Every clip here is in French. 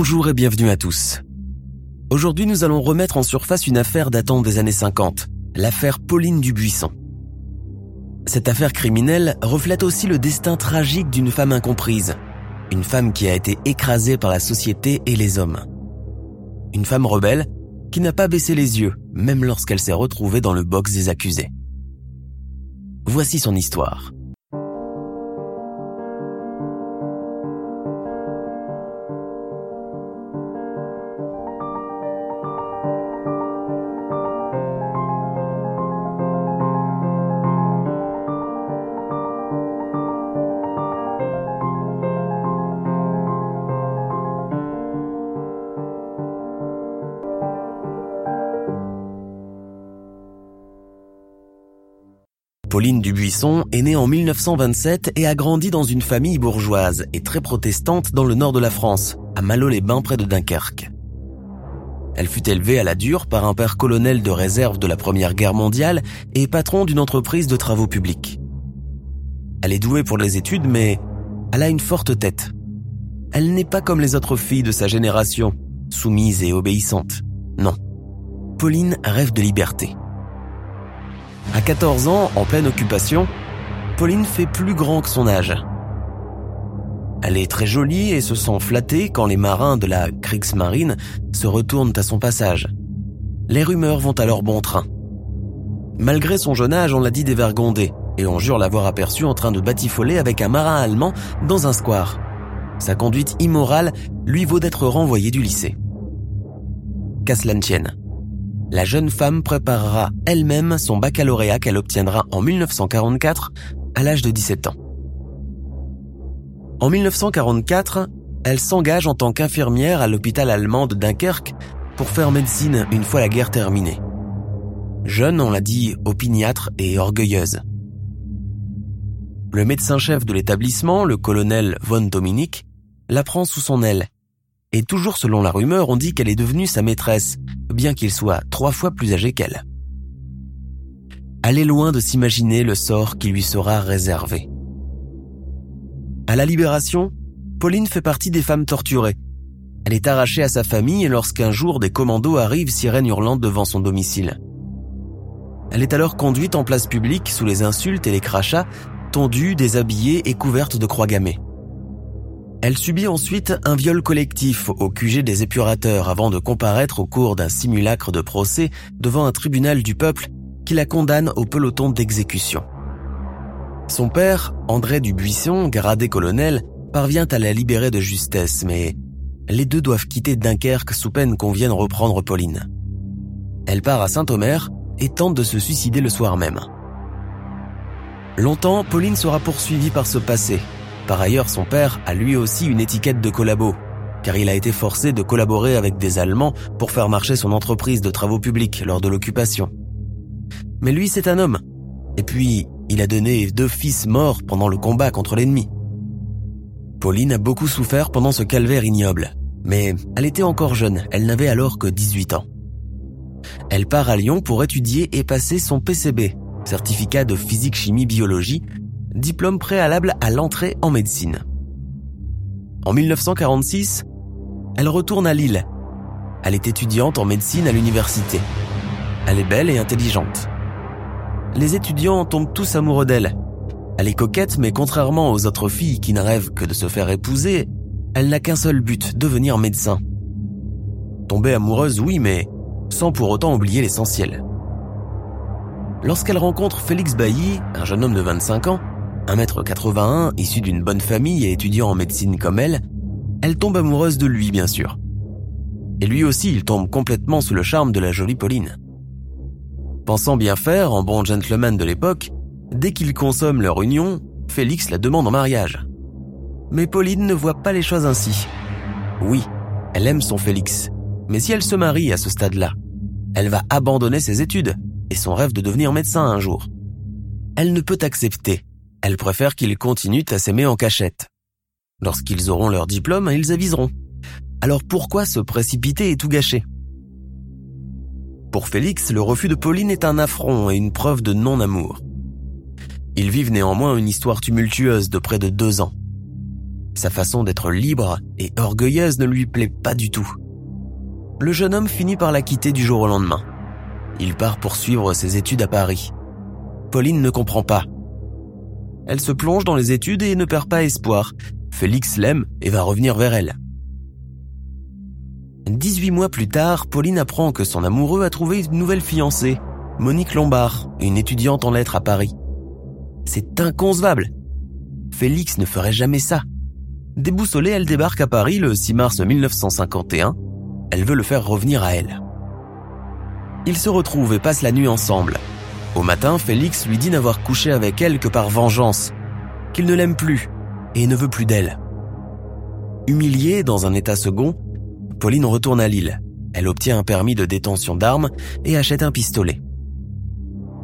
Bonjour et bienvenue à tous. Aujourd'hui, nous allons remettre en surface une affaire datant des années 50, l'affaire Pauline Dubuisson. Cette affaire criminelle reflète aussi le destin tragique d'une femme incomprise, une femme qui a été écrasée par la société et les hommes. Une femme rebelle qui n'a pas baissé les yeux, même lorsqu'elle s'est retrouvée dans le box des accusés. Voici son histoire. Pauline Dubuisson est née en 1927 et a grandi dans une famille bourgeoise et très protestante dans le nord de la France, à Malo-les-Bains près de Dunkerque. Elle fut élevée à la dure par un père colonel de réserve de la Première Guerre mondiale et patron d'une entreprise de travaux publics. Elle est douée pour les études mais elle a une forte tête. Elle n'est pas comme les autres filles de sa génération, soumise et obéissante. Non. Pauline rêve de liberté. À 14 ans, en pleine occupation, Pauline fait plus grand que son âge. Elle est très jolie et se sent flattée quand les marins de la Kriegsmarine se retournent à son passage. Les rumeurs vont leur bon train. Malgré son jeune âge, on l'a dit dévergondée et on jure l'avoir aperçue en train de batifoler avec un marin allemand dans un square. Sa conduite immorale lui vaut d'être renvoyée du lycée. Qu'à tienne la jeune femme préparera elle-même son baccalauréat qu'elle obtiendra en 1944 à l'âge de 17 ans. En 1944, elle s'engage en tant qu'infirmière à l'hôpital allemand de Dunkerque pour faire médecine une fois la guerre terminée. Jeune, on l'a dit, opiniâtre et orgueilleuse. Le médecin-chef de l'établissement, le colonel von Dominique, la prend sous son aile. Et toujours selon la rumeur, on dit qu'elle est devenue sa maîtresse, bien qu'il soit trois fois plus âgé qu'elle. Elle est loin de s'imaginer le sort qui lui sera réservé. À la libération, Pauline fait partie des femmes torturées. Elle est arrachée à sa famille lorsqu'un jour des commandos arrivent sirène hurlante devant son domicile. Elle est alors conduite en place publique sous les insultes et les crachats, tondue, déshabillée et couverte de croix gammées. Elle subit ensuite un viol collectif au QG des épurateurs avant de comparaître au cours d'un simulacre de procès devant un tribunal du peuple qui la condamne au peloton d'exécution. Son père, André Dubuisson, gradé colonel, parvient à la libérer de justesse, mais les deux doivent quitter Dunkerque sous peine qu'on vienne reprendre Pauline. Elle part à Saint-Omer et tente de se suicider le soir même. Longtemps, Pauline sera poursuivie par ce passé, par ailleurs, son père a lui aussi une étiquette de collabo, car il a été forcé de collaborer avec des Allemands pour faire marcher son entreprise de travaux publics lors de l'occupation. Mais lui, c'est un homme. Et puis, il a donné deux fils morts pendant le combat contre l'ennemi. Pauline a beaucoup souffert pendant ce calvaire ignoble, mais elle était encore jeune, elle n'avait alors que 18 ans. Elle part à Lyon pour étudier et passer son PCB, certificat de physique-chimie-biologie, diplôme préalable à l'entrée en médecine. En 1946, elle retourne à Lille. Elle est étudiante en médecine à l'université. Elle est belle et intelligente. Les étudiants tombent tous amoureux d'elle. Elle est coquette, mais contrairement aux autres filles qui ne rêvent que de se faire épouser, elle n'a qu'un seul but, devenir médecin. Tomber amoureuse, oui, mais sans pour autant oublier l'essentiel. Lorsqu'elle rencontre Félix Bailly, un jeune homme de 25 ans, 1m81, issu d'une bonne famille et étudiant en médecine comme elle, elle tombe amoureuse de lui bien sûr. Et lui aussi, il tombe complètement sous le charme de la jolie Pauline. Pensant bien faire en bon gentleman de l'époque, dès qu'ils consomment leur union, Félix la demande en mariage. Mais Pauline ne voit pas les choses ainsi. Oui, elle aime son Félix, mais si elle se marie à ce stade-là, elle va abandonner ses études et son rêve de devenir médecin un jour. Elle ne peut accepter. Elle préfère qu'ils continuent à s'aimer en cachette. Lorsqu'ils auront leur diplôme, ils aviseront. Alors pourquoi se précipiter et tout gâcher? Pour Félix, le refus de Pauline est un affront et une preuve de non-amour. Ils vivent néanmoins une histoire tumultueuse de près de deux ans. Sa façon d'être libre et orgueilleuse ne lui plaît pas du tout. Le jeune homme finit par la quitter du jour au lendemain. Il part poursuivre ses études à Paris. Pauline ne comprend pas. Elle se plonge dans les études et ne perd pas espoir. Félix l'aime et va revenir vers elle. 18 mois plus tard, Pauline apprend que son amoureux a trouvé une nouvelle fiancée, Monique Lombard, une étudiante en lettres à Paris. C'est inconcevable. Félix ne ferait jamais ça. Déboussolée, elle débarque à Paris le 6 mars 1951. Elle veut le faire revenir à elle. Ils se retrouvent et passent la nuit ensemble. Au matin, Félix lui dit n'avoir couché avec elle que par vengeance, qu'il ne l'aime plus et ne veut plus d'elle. Humiliée dans un état second, Pauline retourne à Lille. Elle obtient un permis de détention d'armes et achète un pistolet.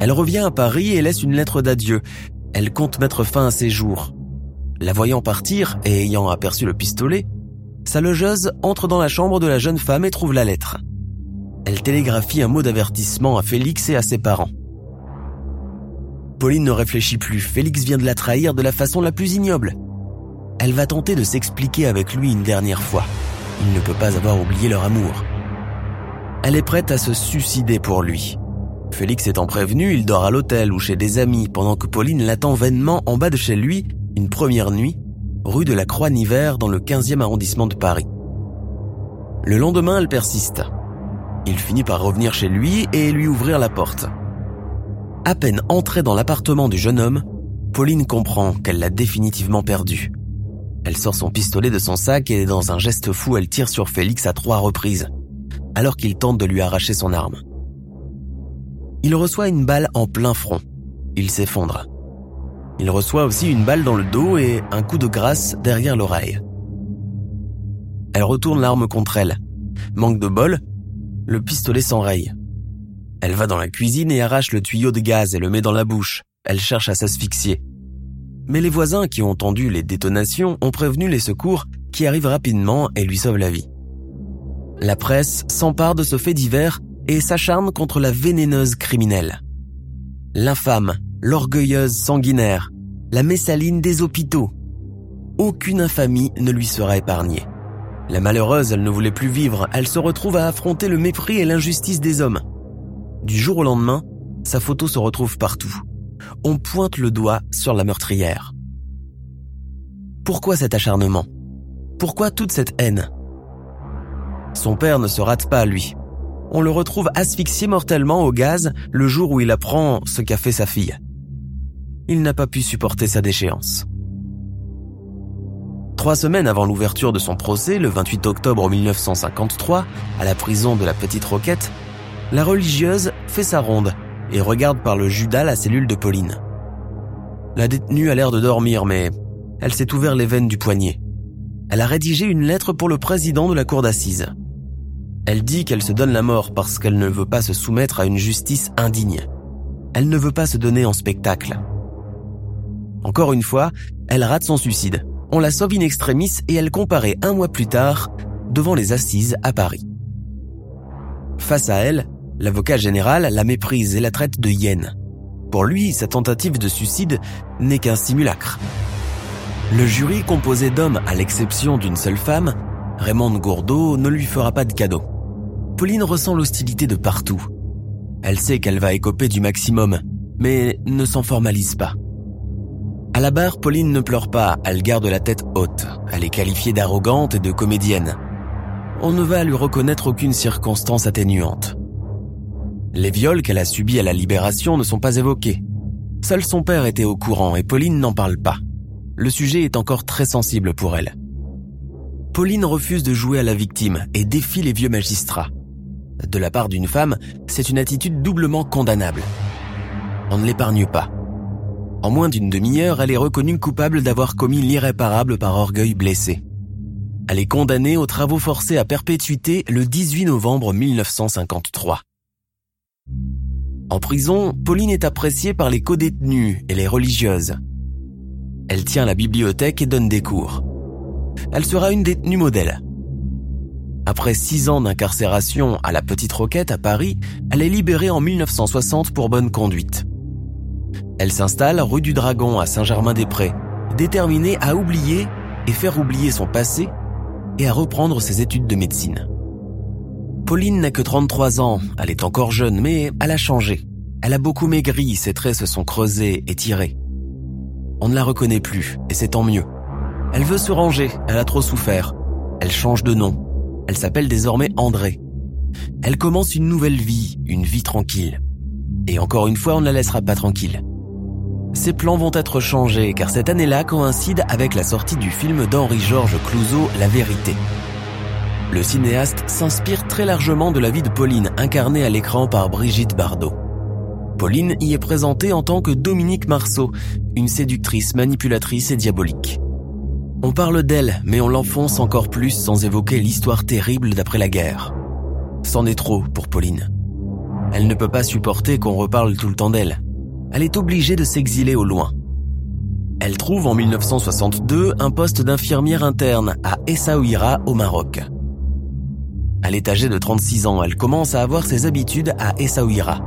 Elle revient à Paris et laisse une lettre d'adieu. Elle compte mettre fin à ses jours. La voyant partir et ayant aperçu le pistolet, sa logeuse entre dans la chambre de la jeune femme et trouve la lettre. Elle télégraphie un mot d'avertissement à Félix et à ses parents. Pauline ne réfléchit plus, Félix vient de la trahir de la façon la plus ignoble. Elle va tenter de s'expliquer avec lui une dernière fois. Il ne peut pas avoir oublié leur amour. Elle est prête à se suicider pour lui. Félix étant prévenu, il dort à l'hôtel ou chez des amis pendant que Pauline l'attend vainement en bas de chez lui une première nuit, rue de la Croix-Niver dans le 15e arrondissement de Paris. Le lendemain, elle persiste. Il finit par revenir chez lui et lui ouvrir la porte. À peine entrée dans l'appartement du jeune homme, Pauline comprend qu'elle l'a définitivement perdu. Elle sort son pistolet de son sac et dans un geste fou, elle tire sur Félix à trois reprises, alors qu'il tente de lui arracher son arme. Il reçoit une balle en plein front. Il s'effondre. Il reçoit aussi une balle dans le dos et un coup de grâce derrière l'oreille. Elle retourne l'arme contre elle. Manque de bol, le pistolet s'enraye. Elle va dans la cuisine et arrache le tuyau de gaz et le met dans la bouche. Elle cherche à s'asphyxier. Mais les voisins qui ont entendu les détonations ont prévenu les secours qui arrivent rapidement et lui sauvent la vie. La presse s'empare de ce fait divers et s'acharne contre la vénéneuse criminelle. L'infâme, l'orgueilleuse sanguinaire, la messaline des hôpitaux. Aucune infamie ne lui sera épargnée. La malheureuse, elle ne voulait plus vivre, elle se retrouve à affronter le mépris et l'injustice des hommes. Du jour au lendemain, sa photo se retrouve partout. On pointe le doigt sur la meurtrière. Pourquoi cet acharnement? Pourquoi toute cette haine? Son père ne se rate pas, lui. On le retrouve asphyxié mortellement au gaz le jour où il apprend ce qu'a fait sa fille. Il n'a pas pu supporter sa déchéance. Trois semaines avant l'ouverture de son procès, le 28 octobre 1953, à la prison de la Petite Roquette, la religieuse fait sa ronde et regarde par le judas la cellule de Pauline. La détenue a l'air de dormir, mais elle s'est ouvert les veines du poignet. Elle a rédigé une lettre pour le président de la cour d'assises. Elle dit qu'elle se donne la mort parce qu'elle ne veut pas se soumettre à une justice indigne. Elle ne veut pas se donner en spectacle. Encore une fois, elle rate son suicide. On la sauve in extremis et elle comparaît un mois plus tard devant les assises à Paris. Face à elle, L'avocat général la méprise et la traite de hyène. Pour lui, sa tentative de suicide n'est qu'un simulacre. Le jury, composé d'hommes à l'exception d'une seule femme, Raymond Gourdeau, ne lui fera pas de cadeau. Pauline ressent l'hostilité de partout. Elle sait qu'elle va écoper du maximum, mais ne s'en formalise pas. À la barre, Pauline ne pleure pas, elle garde la tête haute. Elle est qualifiée d'arrogante et de comédienne. On ne va lui reconnaître aucune circonstance atténuante. Les viols qu'elle a subis à la libération ne sont pas évoqués. Seul son père était au courant et Pauline n'en parle pas. Le sujet est encore très sensible pour elle. Pauline refuse de jouer à la victime et défie les vieux magistrats. De la part d'une femme, c'est une attitude doublement condamnable. On ne l'épargne pas. En moins d'une demi-heure, elle est reconnue coupable d'avoir commis l'irréparable par orgueil blessé. Elle est condamnée aux travaux forcés à perpétuité le 18 novembre 1953. En prison, Pauline est appréciée par les codétenus et les religieuses. Elle tient la bibliothèque et donne des cours. Elle sera une détenue modèle. Après six ans d'incarcération à la Petite Roquette à Paris, elle est libérée en 1960 pour bonne conduite. Elle s'installe rue du Dragon à Saint-Germain-des-Prés, déterminée à oublier et faire oublier son passé et à reprendre ses études de médecine. Pauline n'a que 33 ans, elle est encore jeune, mais elle a changé. Elle a beaucoup maigri, ses traits se sont creusés et tirés. On ne la reconnaît plus, et c'est tant mieux. Elle veut se ranger, elle a trop souffert. Elle change de nom. Elle s'appelle désormais André. Elle commence une nouvelle vie, une vie tranquille. Et encore une fois, on ne la laissera pas tranquille. Ses plans vont être changés car cette année-là coïncide avec la sortie du film d'Henri-Georges Clouzot La Vérité. Le cinéaste s'inspire très largement de la vie de Pauline, incarnée à l'écran par Brigitte Bardot. Pauline y est présentée en tant que Dominique Marceau, une séductrice, manipulatrice et diabolique. On parle d'elle, mais on l'enfonce encore plus sans évoquer l'histoire terrible d'après la guerre. C'en est trop pour Pauline. Elle ne peut pas supporter qu'on reparle tout le temps d'elle elle est obligée de s'exiler au loin. Elle trouve en 1962 un poste d'infirmière interne à Essaouira au Maroc. Elle est âgée de 36 ans, elle commence à avoir ses habitudes à Essaouira.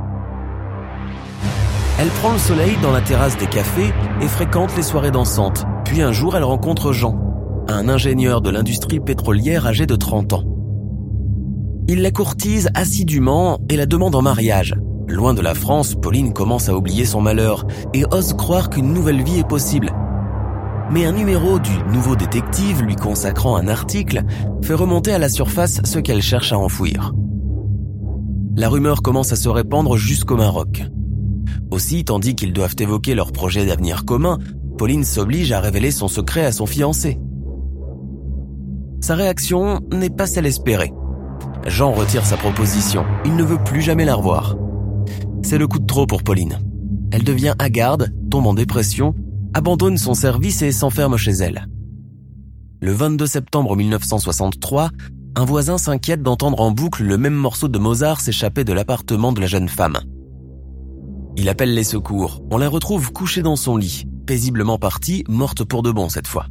Elle prend le soleil dans la terrasse des cafés et fréquente les soirées dansantes. Puis un jour, elle rencontre Jean, un ingénieur de l'industrie pétrolière âgé de 30 ans. Il la courtise assidûment et la demande en mariage. Loin de la France, Pauline commence à oublier son malheur et ose croire qu'une nouvelle vie est possible. Mais un numéro du Nouveau Détective lui consacrant un article fait remonter à la surface ce qu'elle cherche à enfouir. La rumeur commence à se répandre jusqu'au Maroc. Aussi, tandis qu'ils doivent évoquer leur projet d'avenir commun, Pauline s'oblige à révéler son secret à son fiancé. Sa réaction n'est pas celle espérée. Jean retire sa proposition, il ne veut plus jamais la revoir. C'est le coup de trop pour Pauline. Elle devient hagarde, tombe en dépression, abandonne son service et s'enferme chez elle. Le 22 septembre 1963, un voisin s'inquiète d'entendre en boucle le même morceau de Mozart s'échapper de l'appartement de la jeune femme. Il appelle les secours. On la retrouve couchée dans son lit, paisiblement partie, morte pour de bon cette fois.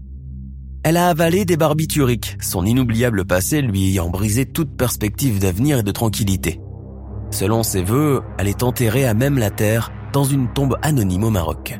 Elle a avalé des barbituriques, son inoubliable passé lui ayant brisé toute perspective d'avenir et de tranquillité. Selon ses voeux, elle est enterrée à même la terre dans une tombe anonyme au Maroc.